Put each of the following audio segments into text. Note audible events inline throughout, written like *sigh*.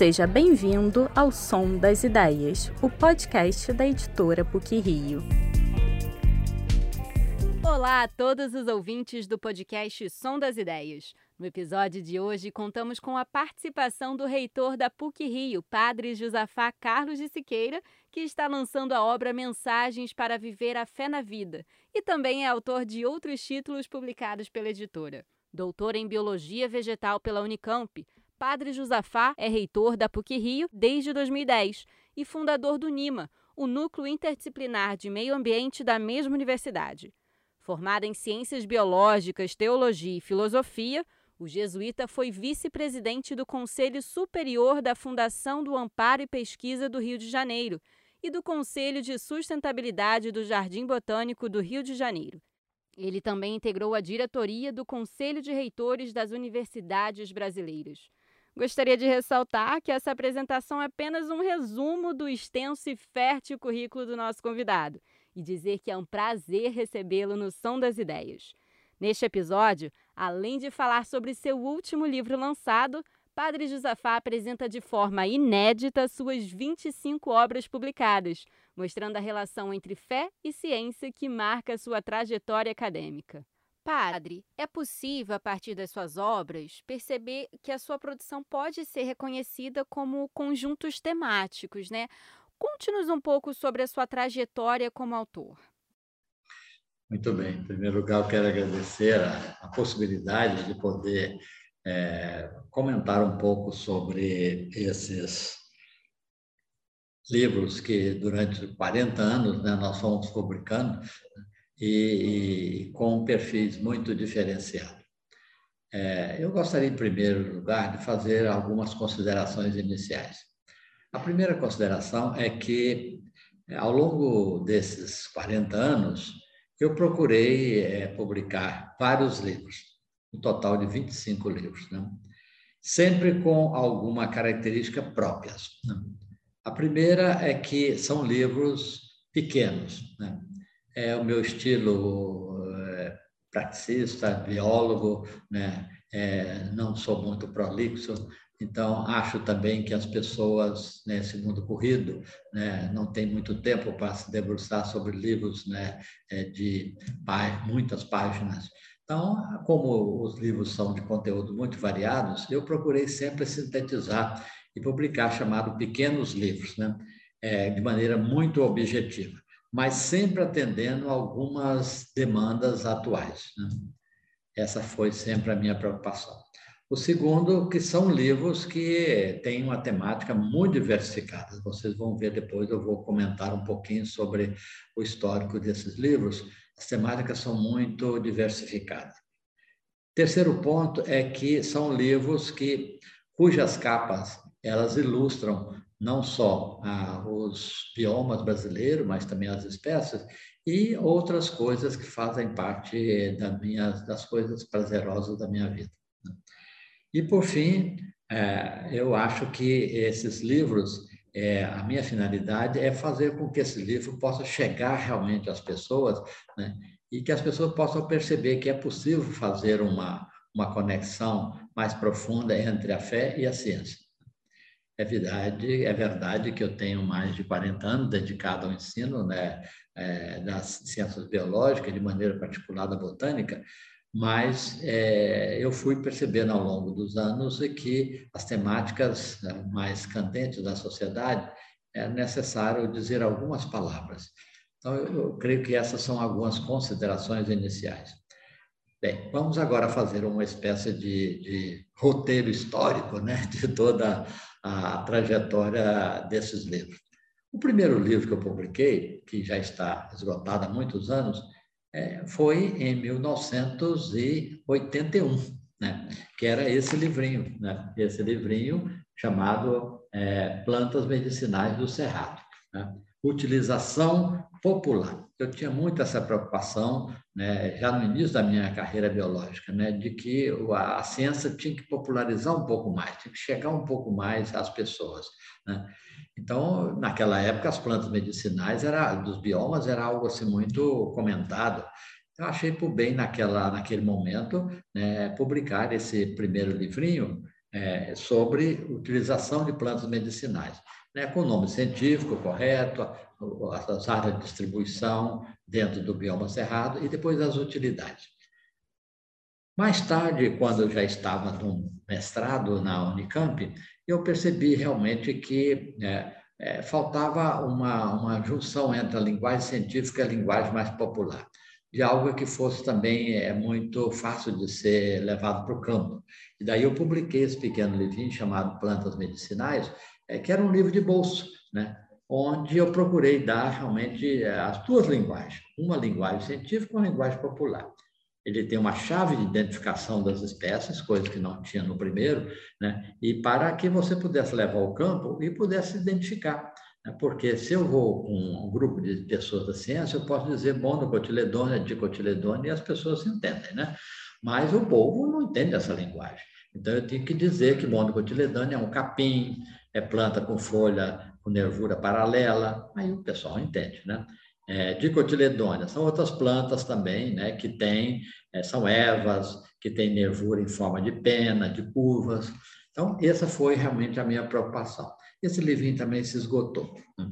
Seja bem-vindo ao Som das Ideias, o podcast da editora PUC Rio. Olá a todos os ouvintes do podcast Som das Ideias. No episódio de hoje, contamos com a participação do reitor da PUC Rio, Padre Josafá Carlos de Siqueira, que está lançando a obra Mensagens para Viver a Fé na Vida e também é autor de outros títulos publicados pela editora. Doutor em Biologia Vegetal pela Unicamp, Padre Josafá é reitor da PUC Rio desde 2010 e fundador do NIMA, o Núcleo Interdisciplinar de Meio Ambiente da mesma universidade. Formado em Ciências Biológicas, Teologia e Filosofia, o jesuíta foi vice-presidente do Conselho Superior da Fundação do Amparo e Pesquisa do Rio de Janeiro e do Conselho de Sustentabilidade do Jardim Botânico do Rio de Janeiro. Ele também integrou a diretoria do Conselho de Reitores das Universidades Brasileiras. Gostaria de ressaltar que essa apresentação é apenas um resumo do extenso e fértil currículo do nosso convidado e dizer que é um prazer recebê-lo no Som das Ideias. Neste episódio, além de falar sobre seu último livro lançado, Padre Josafá apresenta de forma inédita suas 25 obras publicadas, mostrando a relação entre fé e ciência que marca sua trajetória acadêmica. Padre, é possível, a partir das suas obras, perceber que a sua produção pode ser reconhecida como conjuntos temáticos, né? Conte-nos um pouco sobre a sua trajetória como autor. Muito bem. Em primeiro lugar, eu quero agradecer a, a possibilidade de poder é, comentar um pouco sobre esses livros que, durante 40 anos, né, nós fomos publicando e, e com perfis muito diferenciados. É, eu gostaria, em primeiro lugar, de fazer algumas considerações iniciais. A primeira consideração é que, ao longo desses 40 anos, eu procurei é, publicar vários livros, um total de 25 livros, né? sempre com alguma característica próprias. Né? A primeira é que são livros pequenos, né? É o meu estilo é, praticista, biólogo, né? É, não sou muito prolixo, então acho também que as pessoas nesse né, mundo corrido né, não têm muito tempo para se debruçar sobre livros né, é, de muitas páginas. Então, como os livros são de conteúdo muito variados, eu procurei sempre sintetizar e publicar chamado pequenos livros, né, é, de maneira muito objetiva mas sempre atendendo algumas demandas atuais. Né? Essa foi sempre a minha preocupação. O segundo, que são livros que têm uma temática muito diversificada. Vocês vão ver depois, eu vou comentar um pouquinho sobre o histórico desses livros. As temáticas são muito diversificadas. Terceiro ponto é que são livros que cujas capas elas ilustram não só ah, os biomas brasileiros, mas também as espécies e outras coisas que fazem parte da minha, das coisas prazerosas da minha vida. Né? E, por fim, é, eu acho que esses livros, é, a minha finalidade é fazer com que esse livro possa chegar realmente às pessoas né? e que as pessoas possam perceber que é possível fazer uma, uma conexão mais profunda entre a fé e a ciência. É verdade, é verdade que eu tenho mais de 40 anos dedicado ao ensino né, é, das ciências biológicas, de maneira particular da botânica, mas é, eu fui percebendo ao longo dos anos que as temáticas né, mais candentes da sociedade é necessário dizer algumas palavras. Então, eu, eu creio que essas são algumas considerações iniciais. Bem, vamos agora fazer uma espécie de, de roteiro histórico né, de toda a trajetória desses livros. O primeiro livro que eu publiquei, que já está esgotado há muitos anos, é, foi em 1981, né? que era esse livrinho, né? esse livrinho chamado é, Plantas Medicinais do Cerrado. Né? Utilização popular. Eu tinha muito essa preocupação, né, já no início da minha carreira biológica, né, de que a, a ciência tinha que popularizar um pouco mais, tinha que chegar um pouco mais às pessoas. Né? Então, naquela época, as plantas medicinais era, dos biomas era algo assim muito comentado. Eu achei por bem naquela, naquele momento né, publicar esse primeiro livrinho é, sobre utilização de plantas medicinais, né, com o nome científico correto, as áreas de distribuição dentro do bioma cerrado e depois as utilidades. Mais tarde, quando eu já estava no mestrado na Unicamp, eu percebi realmente que é, é, faltava uma, uma junção entre a linguagem científica e a linguagem mais popular, de algo que fosse também é, muito fácil de ser levado para o campo. E daí eu publiquei esse pequeno livrinho chamado Plantas Medicinais, é, que era um livro de bolso, né? onde eu procurei dar realmente é, as duas linguagens, uma linguagem científica e uma linguagem popular ele tem uma chave de identificação das espécies, coisa que não tinha no primeiro, né? e para que você pudesse levar ao campo e pudesse identificar. Né? Porque se eu vou com um grupo de pessoas da ciência, eu posso dizer monocotiledônia, dicotiledônia, e as pessoas entendem, né? Mas o povo não entende essa linguagem. Então, eu tenho que dizer que monocotiledônia é um capim, é planta com folha com nervura paralela, aí o pessoal entende, né? é, dicotiledônia, são outras plantas também, né, que têm, é, são ervas, que têm nervura em forma de pena, de curvas. Então, essa foi realmente a minha preocupação. Esse livrinho também se esgotou. Né.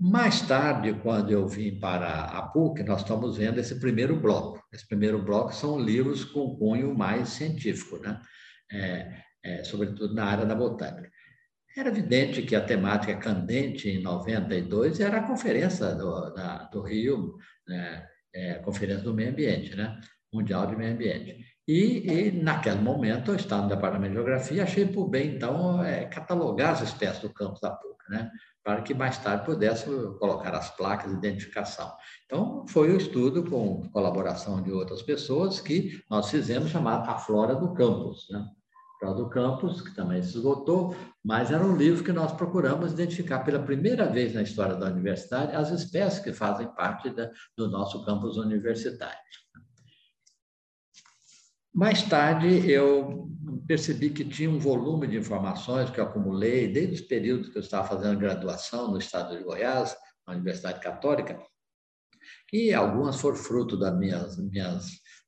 Mais tarde, quando eu vim para a PUC, nós estamos vendo esse primeiro bloco. Esse primeiro bloco são livros com cunho mais científico, né? É, é, sobretudo na área da botânica. Era evidente que a temática candente em 92 era a conferência do, da, do Rio, né, é, conferência do meio ambiente, né, mundial de meio ambiente. E, e, naquele momento eu estava no departamento de geografia, achei por bem então é, catalogar as espécies do campo da PUC, né, para que mais tarde pudesse colocar as placas de identificação. Então foi o um estudo com colaboração de outras pessoas que nós fizemos chamado a flora do campus, né do Campos, que também se esgotou, mas era um livro que nós procuramos identificar pela primeira vez na história da universidade as espécies que fazem parte da, do nosso campus universitário. Mais tarde, eu percebi que tinha um volume de informações que eu acumulei desde os períodos que eu estava fazendo graduação no estado de Goiás, na Universidade Católica, e algumas foram fruto das minhas, minhas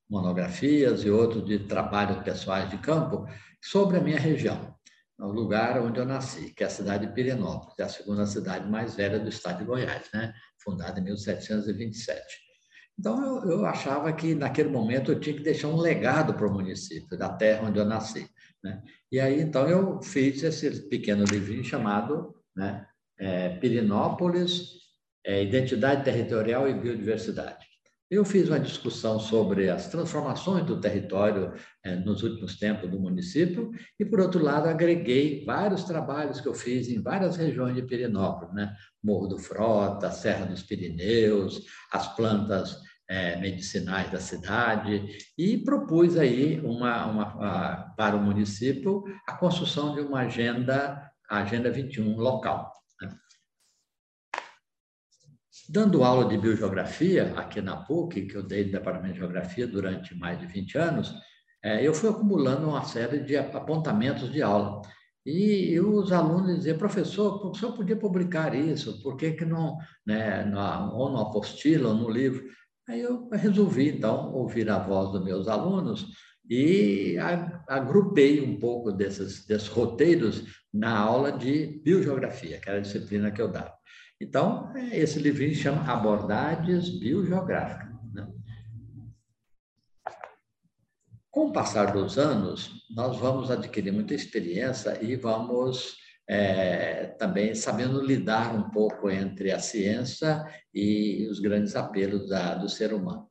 monografias e outros de trabalhos pessoais de campo, sobre a minha região, o lugar onde eu nasci, que é a cidade de Pirenópolis, é a segunda cidade mais velha do estado de Goiás, né? fundada em 1727. Então, eu, eu achava que, naquele momento, eu tinha que deixar um legado para o município, da terra onde eu nasci. Né? E aí, então, eu fiz esse pequeno livrinho chamado né, é, Pirenópolis, é, Identidade Territorial e Biodiversidade. Eu fiz uma discussão sobre as transformações do território eh, nos últimos tempos do município e, por outro lado, agreguei vários trabalhos que eu fiz em várias regiões de Pirenópolis, né? Morro do Frota, Serra dos Pirineus, as plantas eh, medicinais da cidade e propus aí uma, uma, para o município a construção de uma agenda, a Agenda 21 local. Dando aula de biogeografia aqui na PUC, que eu dei no Departamento de Geografia durante mais de 20 anos, é, eu fui acumulando uma série de apontamentos de aula. E, os alunos diziam, professor, o professor podia publicar isso, por que, que não, né, ou no apostila ou no livro? Aí eu resolvi, então, ouvir a voz dos meus alunos e agrupei um pouco desses, desses roteiros na aula de biogeografia, que era a disciplina que eu dava. Então, esse livrinho chama Abordagens Biogeográficas. Né? Com o passar dos anos, nós vamos adquirir muita experiência e vamos é, também sabendo lidar um pouco entre a ciência e os grandes apelos da, do ser humano.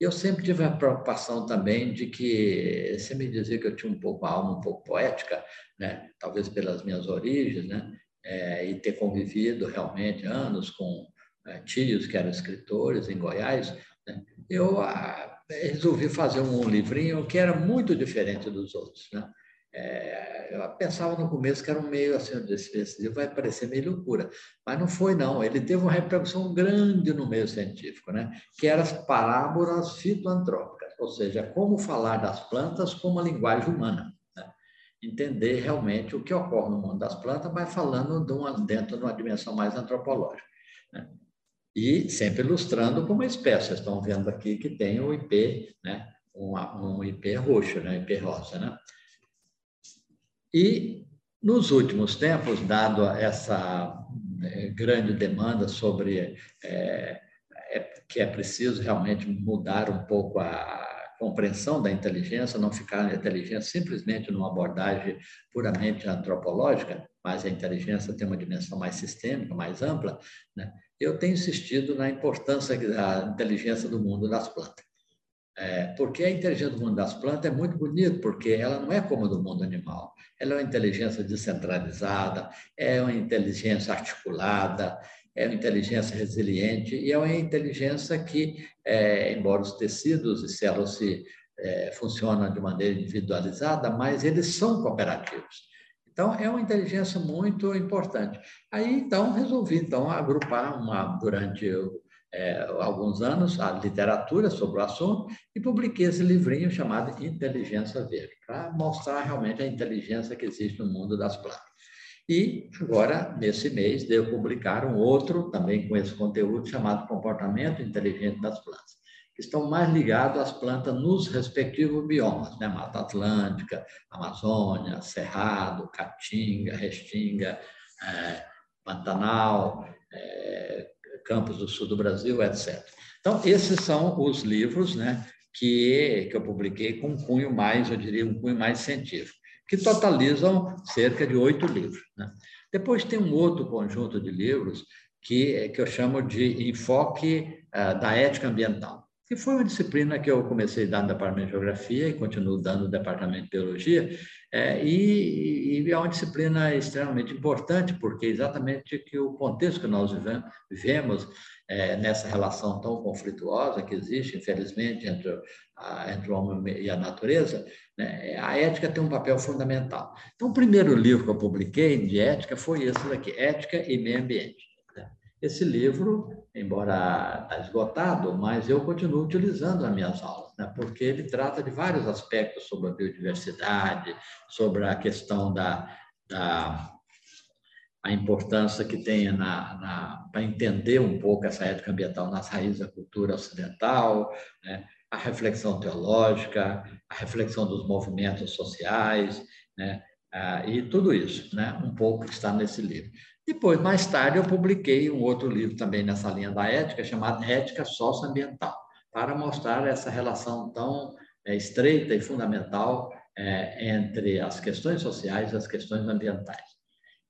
Eu sempre tive a preocupação também de que, você me dizia que eu tinha um pouco a alma um pouco poética, né? talvez pelas minhas origens, né? É, e ter convivido realmente anos com é, tios que eram escritores em Goiás, né, eu ah, resolvi fazer um livrinho que era muito diferente dos outros. Né? É, eu pensava no começo que era um meio assim, esse, esse livro vai parecer meio loucura, mas não foi não. Ele teve uma repercussão grande no meio científico, né? que eram as parábolas fitoantrópicas, ou seja, como falar das plantas como a linguagem humana entender realmente o que ocorre no mundo das plantas, mas falando de uma, dentro de uma dimensão mais antropológica. Né? E sempre ilustrando como espécie. Vocês estão vendo aqui que tem o IP, né? um, um IP roxo, né? IP rosa. Né? E, nos últimos tempos, dado essa é, grande demanda sobre é, é, que é preciso realmente mudar um pouco a compreensão da inteligência, não ficar na inteligência simplesmente numa abordagem puramente antropológica, mas a inteligência tem uma dimensão mais sistêmica, mais ampla, né? eu tenho insistido na importância da inteligência do mundo das plantas. É, porque a inteligência do mundo das plantas é muito bonita, porque ela não é como a do mundo animal. Ela é uma inteligência descentralizada, é uma inteligência articulada, é uma inteligência resiliente e é uma inteligência que, é, embora os tecidos e células se, é, funcionam de maneira individualizada, mas eles são cooperativos. Então, é uma inteligência muito importante. Aí, então, resolvi então agrupar uma, durante é, alguns anos a literatura sobre o assunto e publiquei esse livrinho chamado Inteligência Verde, para mostrar realmente a inteligência que existe no mundo das plantas. E agora, nesse mês, devo publicar um outro, também com esse conteúdo, chamado Comportamento Inteligente das Plantas, que estão mais ligados às plantas nos respectivos biomas, né? Mata Atlântica, Amazônia, Cerrado, Caatinga, Restinga, é, Pantanal, é, Campos do Sul do Brasil, etc. Então, esses são os livros né, que, que eu publiquei com um cunho mais, eu diria, um cunho mais científico que totalizam cerca de oito livros. Né? Depois tem um outro conjunto de livros que, que eu chamo de enfoque uh, da ética ambiental, que foi uma disciplina que eu comecei dar no Departamento de Geografia e continuo dando no Departamento de Biologia, é, e, e, é uma disciplina extremamente importante, porque exatamente que o contexto que nós vivemos é, nessa relação tão conflituosa que existe, infelizmente, entre, a, entre o homem e a natureza, né, a ética tem um papel fundamental. Então, o primeiro livro que eu publiquei de ética foi esse daqui, Ética e Meio Ambiente. Esse livro, embora está esgotado, mas eu continuo utilizando nas minhas aulas, né, porque ele trata de vários aspectos sobre a biodiversidade, sobre a questão da, da a importância que tem para entender um pouco essa ética ambiental nas raízes da cultura ocidental, né? a reflexão teológica, a reflexão dos movimentos sociais, né? Ah, e tudo isso, né? um pouco que está nesse livro. Depois, mais tarde, eu publiquei um outro livro também nessa linha da ética, chamado Ética Socioambiental, para mostrar essa relação tão é, estreita e fundamental é, entre as questões sociais e as questões ambientais.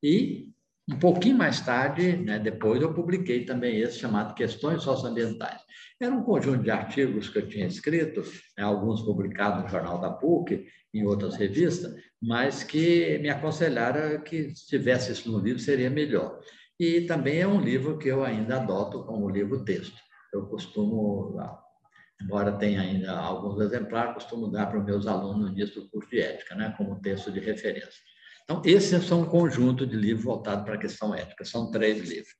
E um pouquinho mais tarde, né, depois, eu publiquei também esse chamado Questões Socioambientais. Era um conjunto de artigos que eu tinha escrito, né, alguns publicados no Jornal da PUC, em outras revistas, mas que me aconselharam que se tivesse isso no livro seria melhor. E também é um livro que eu ainda adoto como livro-texto. Eu costumo, embora tenha ainda alguns exemplares, costumo dar para os meus alunos no início do curso de ética, né, como texto de referência. Então, esses são um conjunto de livros voltados para a questão ética, são três livros.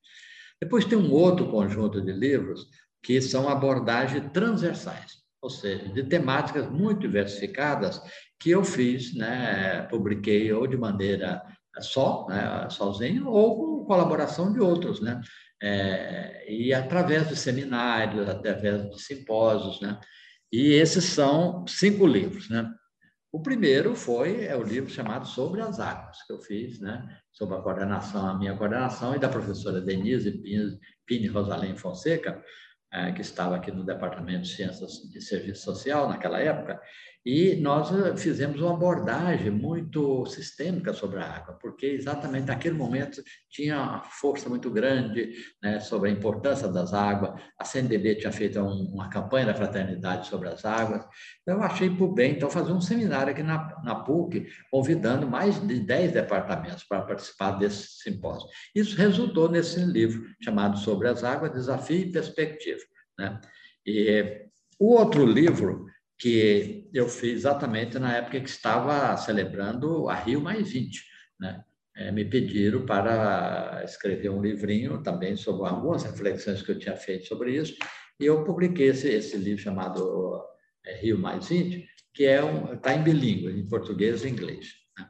Depois tem um outro conjunto de livros que são abordagens transversais, ou seja, de temáticas muito diversificadas que eu fiz, né, publiquei ou de maneira só, né, sozinho, ou com colaboração de outros, né, é, e através de seminários, através de simpósios, né, e esses são cinco livros, né. O primeiro foi é o livro chamado Sobre as Águas, que eu fiz, né? Sobre a coordenação, a minha coordenação, e da professora Denise Pini Rosalém Fonseca, é, que estava aqui no Departamento de Ciências de Serviço Social naquela época, e nós eh, fizemos uma abordagem muito sistêmica sobre a água, porque exatamente naquele momento tinha uma força muito grande né, sobre a importância das águas. A CNBB tinha feito um, uma campanha da fraternidade sobre as águas. Então, eu achei por bem então, fazer um seminário aqui na, na PUC, convidando mais de 10 departamentos para participar desse simpósio. Isso resultou nesse livro chamado Sobre as Águas, Desafio e Perspectiva. Né? E o outro livro que eu fiz exatamente na época que estava celebrando a Rio Mais 20. Né? É, me pediram para escrever um livrinho também sobre algumas reflexões que eu tinha feito sobre isso, e eu publiquei esse, esse livro chamado é, Rio Mais 20, que é um, está em bilíngue, em português e inglês. Né?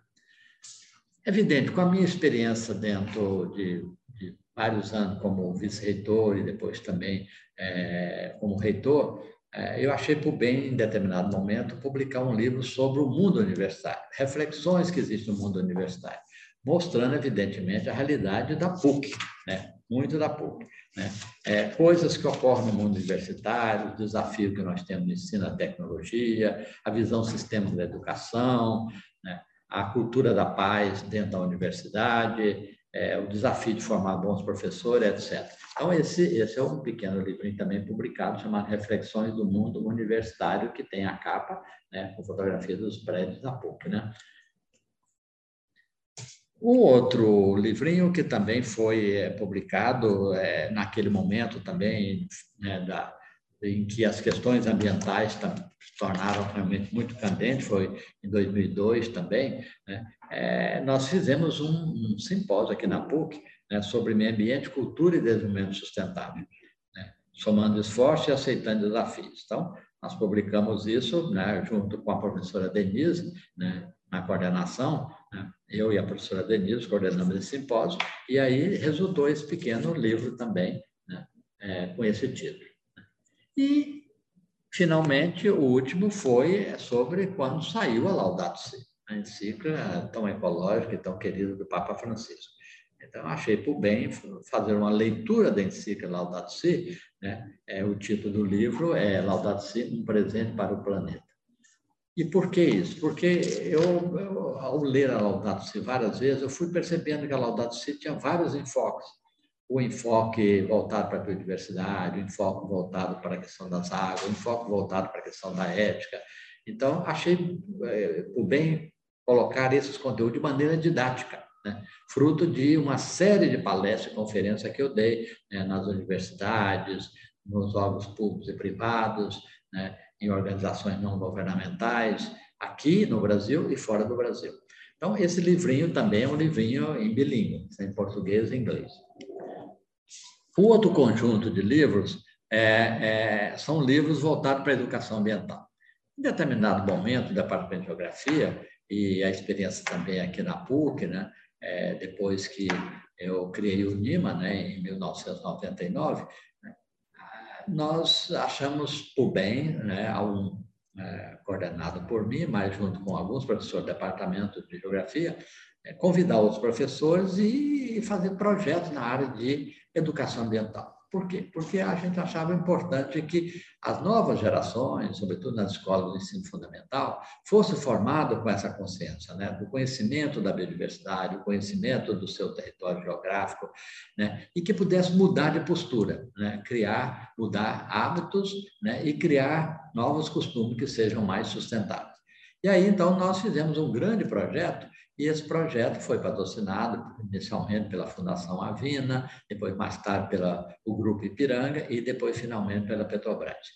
Evidente, com a minha experiência dentro de, de vários anos como vice-reitor e depois também é, como reitor, é, eu achei por bem, em determinado momento, publicar um livro sobre o mundo universitário, reflexões que existem no mundo universitário, mostrando, evidentemente, a realidade da PUC, né? muito da PUC. Né? É, coisas que ocorrem no mundo universitário, o desafio que nós temos no ensino, a tecnologia, a visão sistema da educação, né? a cultura da paz dentro da universidade, é, o desafio de formar bons professores, etc. Então, esse, esse é um pequeno livrinho também publicado, chamado Reflexões do Mundo Universitário, que tem a capa né, com fotografia dos prédios da PUC. Né? Um outro livrinho que também foi é, publicado é, naquele momento também, né, da, em que as questões ambientais se tornaram realmente muito candentes, foi em 2002 também, né, é, nós fizemos um, um, simpósio aqui na PUC né, sobre meio ambiente, cultura e desenvolvimento sustentável, né, somando esforços e aceitando desafios. Então, nós publicamos isso né, junto com a professora Denise, né, na coordenação, né? eu e a professora Denise coordenamos esse simpósio, e aí resultou esse pequeno livro também, é, com esse título. E, finalmente, o último foi sobre quando saiu a Laudato Si, a encíclica tão ecológica e tão querida do Papa Francisco. Então, achei por bem fazer uma leitura da encíclica Laudato Si, né? é, o título do livro é Laudato Si, um presente para o planeta. E por que isso? Porque eu, eu, ao ler a Laudato Si várias vezes, eu fui percebendo que a Laudato Si tinha vários enfoques. O enfoque voltado para a biodiversidade, o enfoque voltado para a questão das águas, o enfoque voltado para a questão da ética. Então, achei é, bem colocar esses conteúdos de maneira didática, né? fruto de uma série de palestras e conferências que eu dei né, nas universidades, nos órgãos públicos e privados, né? em organizações não governamentais, aqui no Brasil e fora do Brasil. Então, esse livrinho também é um livrinho em bilíngue, em português e inglês. O outro conjunto de livros é, é, são livros voltados para a educação ambiental. Em determinado momento, o Departamento de Geografia e a experiência também aqui na PUC, né, é, depois que eu criei o NIMA, né, em 1999, nós achamos por bem, né, um, é, coordenado por mim, mas junto com alguns professores do departamento de geografia, é, convidar outros professores e fazer projetos na área de educação ambiental. Por quê? Porque a gente achava importante que as novas gerações, sobretudo nas escolas do ensino fundamental, fossem formadas com essa consciência, né? do conhecimento da biodiversidade, o conhecimento do seu território geográfico, né? e que pudesse mudar de postura, né? criar, mudar hábitos né? e criar novos costumes que sejam mais sustentáveis. E aí, então, nós fizemos um grande projeto e esse projeto foi patrocinado inicialmente pela Fundação Avina, depois mais tarde pelo Grupo Ipiranga e depois finalmente pela Petrobras.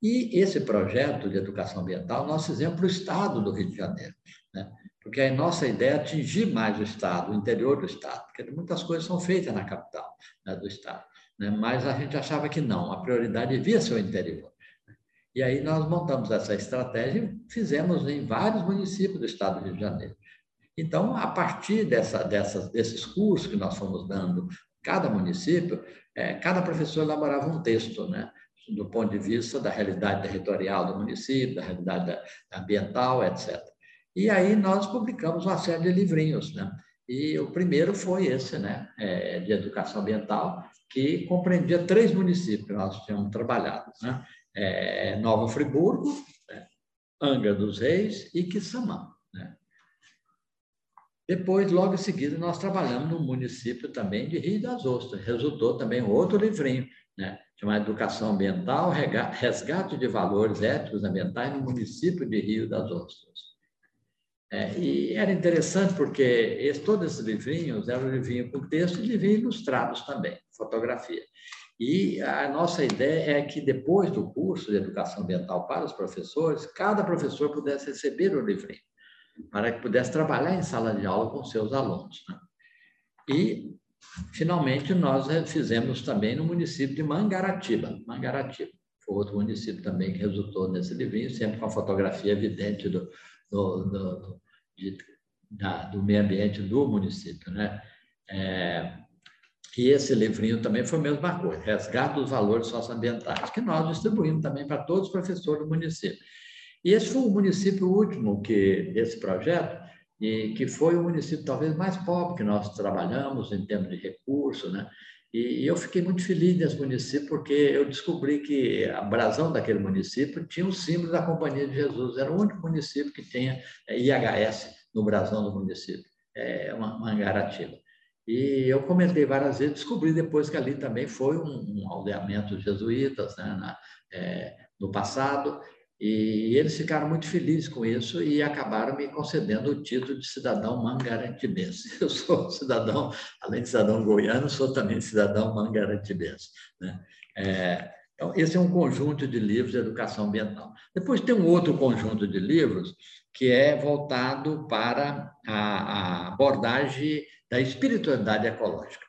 E esse projeto de educação ambiental nós fizemos para o estado do Rio de Janeiro, né? porque a nossa ideia é atingir mais o estado, o interior do estado, porque muitas coisas são feitas na capital né, do estado, né? mas a gente achava que não, a prioridade devia ser o interior. E aí nós montamos essa estratégia e fizemos em vários municípios do estado do Rio de Janeiro. Então, a partir dessa, dessas, desses cursos que nós fomos dando, cada município, é, cada professor elaborava um texto, né? do ponto de vista da realidade territorial do município, da realidade da, ambiental, etc. E aí nós publicamos uma série de livrinhos, né? E o primeiro foi esse, né, é, de educação ambiental, que compreendia três municípios que nós tínhamos trabalhado, né? É, Nova Friburgo, né? Angra dos Reis e Quissamã. Depois, logo em seguida, nós trabalhamos no município também de Rio das Ostras. Resultou também outro livrinho, né, chamado Educação Ambiental, Resgate de Valores Éticos Ambientais no município de Rio das Ostras. É, e era interessante porque esse, todos esses livrinhos eram livrinhos com texto e livrinhos ilustrados também, fotografia. E a nossa ideia é que depois do curso de Educação Ambiental para os professores, cada professor pudesse receber o livrinho para que pudesse trabalhar em sala de aula com seus alunos. Né? E, finalmente, nós fizemos também no município de Mangaratiba. Mangaratiba foi outro município também que resultou nesse livrinho, sempre com a fotografia evidente do, do, do, de, da, do meio ambiente do município. Né? É, E esse livrinho também foi a mesma coisa, Resgate dos Valores Socioambientais, que nós distribuímos também para todos os professores do município. E esse foi o município último que desse projeto, e que foi o município talvez mais pobre que nós trabalhamos em termos de recursos, né? E eu fiquei muito feliz nesse município porque eu descobri que a brasão daquele município tinha o símbolo da Companhia de Jesus. Era o único município que tinha é, IHS no brasão do município, é uma Mangaratiba. E eu comentei várias vezes, descobri depois que ali também foi um, um aldeamento de jesuítas né, na, é, no passado, e eles ficaram muito felizes com isso e acabaram me concedendo o título de cidadão mangaratibense. *laughs* Eu sou cidadão, além de cidadão goiano, sou também cidadão mangaratibense. Né? É, então, esse é um conjunto de livros de educação ambiental. Depois tem um outro conjunto de livros que é voltado para a, a abordagem da espiritualidade ecológica.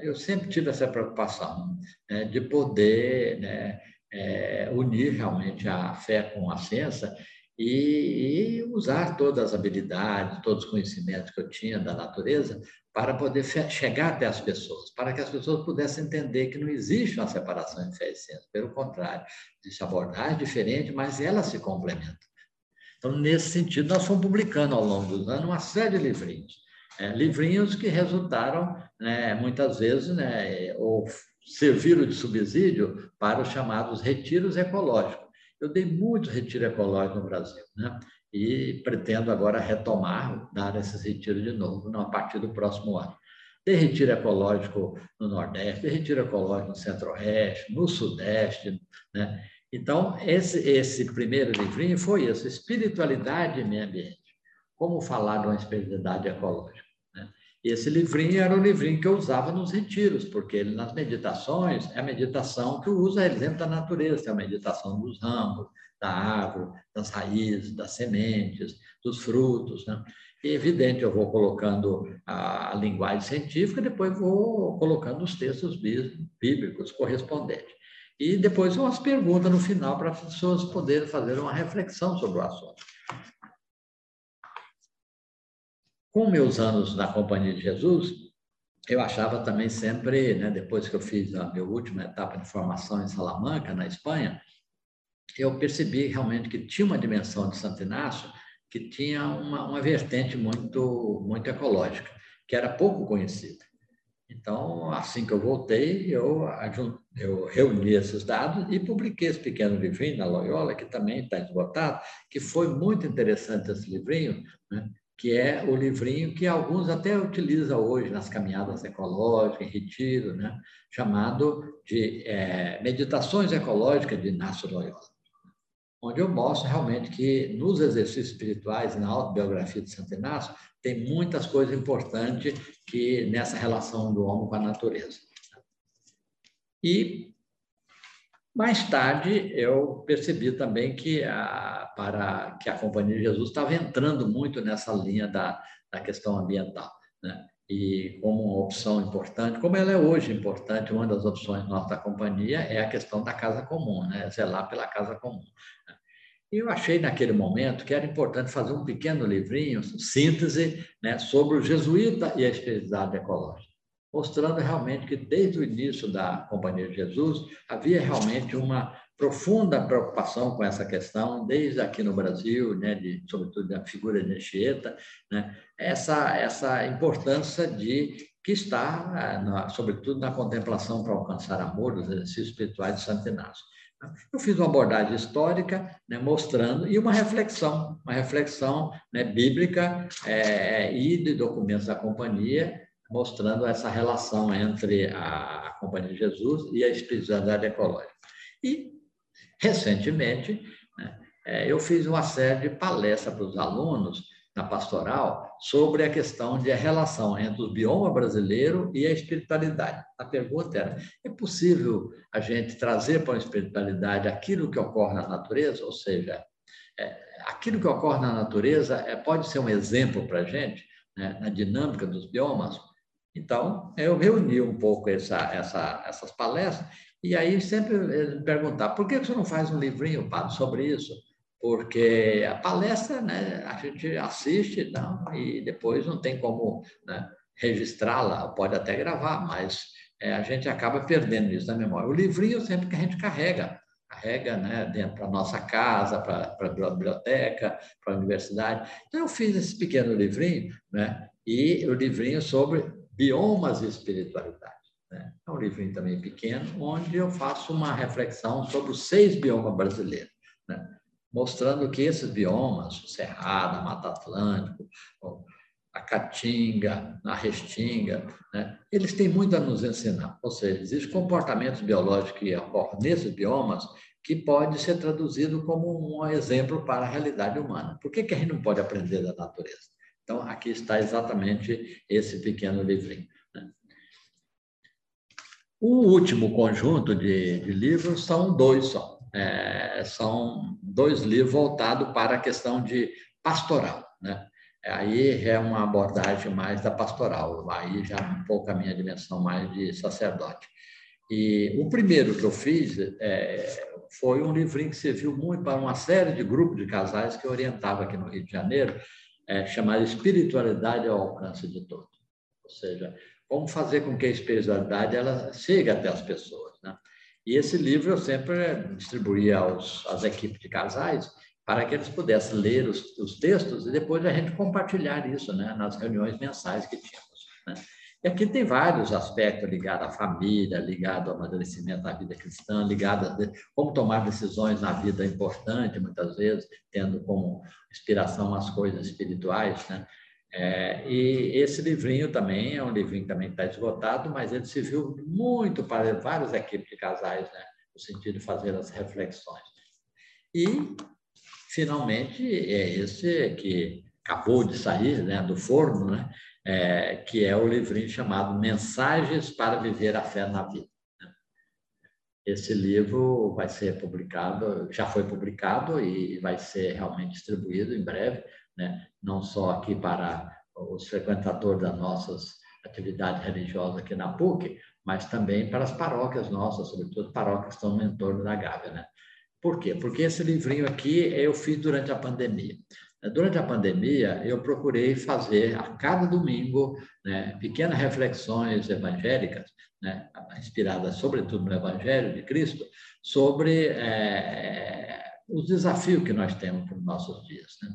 Eu sempre tive essa preocupação né, de poder né, é, unir realmente a fé com a ciência e, e, usar todas as habilidades, todos os conhecimentos que eu tinha da natureza para poder chegar até as pessoas, para que as pessoas pudessem entender que não existe uma separação entre fé e ciência. Pelo contrário, existe abordagem diferente, mas elas se complementam. Então, nesse sentido, nós fomos publicando ao longo dos anos uma série de livrinhos. É, livrinhos que resultaram, né, muitas vezes, né, ou serviram de subsídio para os chamados retiros ecológicos. Eu dei muito retiro ecológico no Brasil, né? e pretendo agora retomar, dar esses retiros de novo a partir do próximo ano. Tem retiro ecológico no Nordeste, tem retiro ecológico no Centro-Oeste, no Sudeste. Né? Então, esse, esse primeiro livrinho foi isso, Espiritualidade e Meio Ambiente. Como falar de uma espiritualidade ecológica. Esse livrinho era o livrinho que eu usava nos retiros, porque ele, nas meditações, é a meditação que uso é exemplo da natureza, é a meditação dos ramos, da árvore, das raízes, das sementes, dos frutos. Né? E, evidente, eu vou colocando a, a linguagem científica, depois vou colocando os textos bíblicos correspondentes. E depois umas perguntas no final para as pessoas poderem fazer uma reflexão sobre o assunto. Com meus anos na Companhia de Jesus, eu achava também sempre, né, depois que eu fiz a minha última etapa de formação em Salamanca, na Espanha, eu percebi realmente que tinha uma dimensão de Santo Inácio que tinha uma, uma vertente muito, muito ecológica, que era pouco conhecida. Então, assim que eu voltei, eu, eu reuni esses dados e publiquei esse pequeno livrinho na Loyola, que também está esgotado, que foi muito interessante esse livrinho, né? Que é o livrinho que alguns até utilizam hoje nas caminhadas ecológicas, em retiro, né? chamado de é, Meditações Ecológicas de Inácio Loyola, onde eu mostro realmente que nos exercícios espirituais na autobiografia de Santo Inácio tem muitas coisas importantes que nessa relação do homem com a natureza. E mais tarde, eu percebi também que a, para, que a Companhia de Jesus estava entrando muito nessa linha da, da questão ambiental. Né? E como uma opção importante, como ela é hoje importante, uma das opções nossa da companhia é a questão da casa comum, né? zelar pela casa comum. Né? E eu achei naquele momento que era importante fazer um pequeno livrinho, síntese, né, sobre o jesuíta e a espiritualidade ecológica mostrando realmente que desde o início da Companhia de Jesus havia realmente uma profunda preocupação com essa questão, desde aqui no Brasil, né, de, sobretudo da figura de Anchieta, né, essa, essa importância de que está, eh, na, sobretudo, na contemplação para alcançar amor, dos exercícios espirituais de Santo Inácio. Eu fiz uma abordagem histórica, né, mostrando, e uma reflexão, uma reflexão né, bíblica é, e de documentos da companhia, mostrando essa relação entre a Companhia de Jesus e a espiritualidade ecológica. E, recentemente, né, é, eu fiz uma série de palestras para os alunos na pastoral sobre a questão de a relação entre o bioma brasileiro e a espiritualidade. A pergunta era: é possível a gente trazer para a espiritualidade aquilo que ocorre na natureza? Ou seja, é, aquilo que ocorre na natureza é, pode ser um exemplo para a gente, né, na dinâmica dos biomas? Então, eu reuni um pouco essa, essa, essas palestras, e aí sempre eles me perguntavam, por que você não faz um livrinho, Padre, sobre isso? Porque a palestra, né, a gente assiste não, e depois não tem como né, registrá-la, pode até gravar, mas é, a gente acaba perdendo isso da memória. O livrinho sempre que a gente carrega, carrega né, dentro da nossa casa, para a biblioteca, para a universidade. Então, eu fiz esse pequeno livrinho, né, e o livrinho sobre biomas e espiritualidade. Né? É um livrinho também pequeno, onde eu faço uma reflexão sobre os seis biomas brasileiros, né? mostrando que esses biomas, o Cerrado, a Mata Atlântico, a Caatinga, a Restinga, né? eles têm muito a nos ensinar. Ou seja, existem comportamentos biológicos que ocorrem nesses biomas que pode ser traduzido como um exemplo para a realidade humana. Por que, que a gente não pode aprender da natureza? Então, aqui está exatamente esse pequeno livrinho. Né? O último conjunto de, de livros são dois só. É, são dois livros voltados para a questão de pastoral. Né? Aí é uma abordagem mais da pastoral, aí já um pouco a minha dimensão mais de sacerdote. E o primeiro que eu fiz é, foi um livrinho que serviu muito para uma série de grupos de casais que eu orientava aqui no Rio de Janeiro, é, chamado Espiritualidade ao Alcance de Todos. Ou seja, como fazer com que a espiritualidade ela chegue até as pessoas. Né? E esse livro eu sempre distribuía aos, às equipes de casais para que eles pudessem ler os, os textos e depois a gente compartilhar isso né, nas reuniões mensais que tínhamos. Né? E aqui tem vários aspectos ligados à família, ligado ao amadurecimento da vida cristã, ligado a como tomar decisões na vida importante, muitas vezes, tendo como inspiração as coisas espirituais. Né? É, e esse livrinho também é um livrinho que também está esgotado, mas ele serviu muito para várias equipes de casais, né? no sentido de fazer as reflexões. E finalmente, é esse que acabou de sair né, do forno, né, é, que é o livrinho chamado Mensagens para Viver a Fé na Vida. Né. Esse livro vai ser publicado, já foi publicado e vai ser realmente distribuído em breve, né, não só aqui para os frequentadores das nossas atividades religiosas aqui na PUC, mas também para as paróquias nossas, sobretudo paróquias que estão no entorno da Gávea. Né? Por quê? Porque esse livrinho aqui eu fiz durante a pandemia. Durante a pandemia, eu procurei fazer a cada domingo né, pequenas reflexões evangélicas, né, inspiradas sobretudo no Evangelho de Cristo, sobre é, os desafios que nós temos para os nossos dias. Né?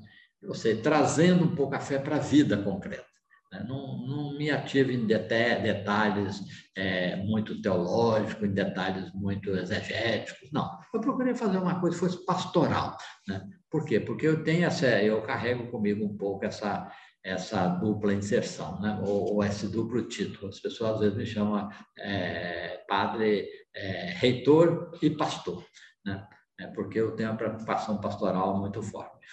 Ou seja, trazendo um pouco a fé para a vida concreta. Né? Não, não me ativo em detalhes é, muito teológicos, em detalhes muito exegéticos, não. Eu procurei fazer uma coisa que fosse pastoral. Né? Por quê? Porque eu tenho essa, eu carrego comigo um pouco essa, essa dupla inserção, né? ou, ou esse duplo título. As pessoas às vezes me chamam é, padre, é, reitor e pastor, né? É porque eu tenho uma preocupação pastoral muito forte.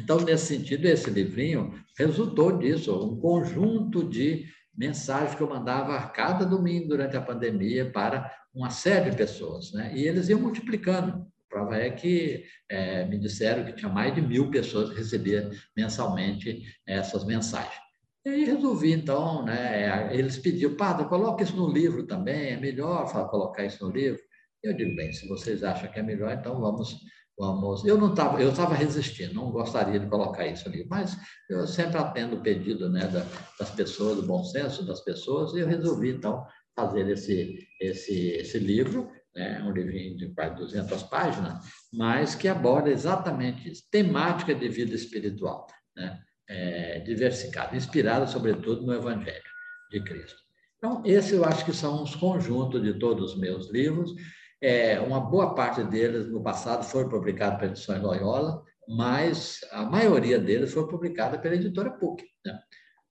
Então, nesse sentido, esse livrinho resultou disso, um conjunto de mensagens que eu mandava a cada domingo durante a pandemia para uma série de pessoas, né? E eles iam multiplicando. Prova é que é, me disseram que tinha mais de mil pessoas que recebiam mensalmente essas mensagens. E resolvi, então, né? Eles pediam, padre, coloque isso no livro também, é melhor colocar isso no livro. Eu digo, bem, se vocês acham que é melhor, então vamos Vamos, eu não estava, eu estava resistindo, não gostaria de colocar isso ali, mas eu sempre atendo o pedido, né, das pessoas, do bom senso das pessoas, e eu resolvi então fazer esse esse esse livro, né, um livrinho de quase 200 páginas, mas que aborda exatamente isso, temática de vida espiritual, né, é, diversificada, inspirada sobretudo no Evangelho de Cristo. Então, esse eu acho que são os conjuntos de todos os meus livros. É, uma boa parte deles, no passado, foi publicada pela Edições Loyola, mas a maioria deles foi publicada pela editora PUC. Né?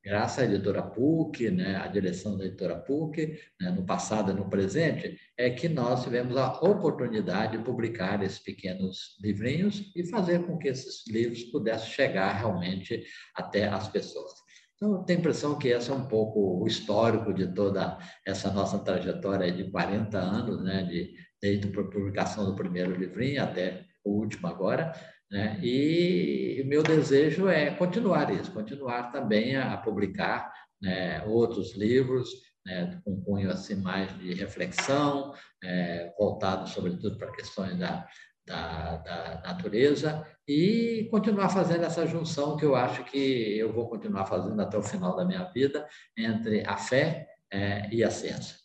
Graças à editora PUC, né, a direção da editora PUC, né, no passado e no presente, é que nós tivemos a oportunidade de publicar esses pequenos livrinhos e fazer com que esses livros pudessem chegar realmente até as pessoas. Então, eu tenho a impressão que esse é um pouco o histórico de toda essa nossa trajetória de 40 anos, né, de desde a publicação do primeiro livrinho até o último agora, né? E o meu desejo é continuar isso, continuar também a, a publicar né, outros livros né, com cunho assim mais de reflexão, é, voltado sobretudo para questões da, da, da, natureza e continuar fazendo essa junção que eu acho que eu vou continuar fazendo até o final da minha vida entre a fé é, e a ciência.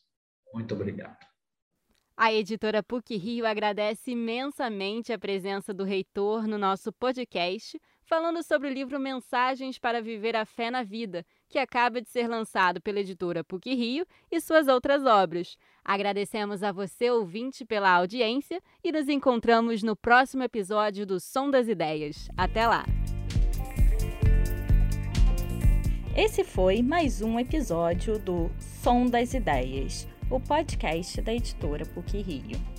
Muito obrigado. A editora PUC Rio agradece imensamente a presença do reitor no nosso podcast, falando sobre o livro Mensagens para Viver a Fé na Vida, que acaba de ser lançado pela editora PUC Rio e suas outras obras. Agradecemos a você, ouvinte, pela audiência e nos encontramos no próximo episódio do Som das Ideias. Até lá! Esse foi mais um episódio do Som das Ideias, o podcast da editora PUC Rio.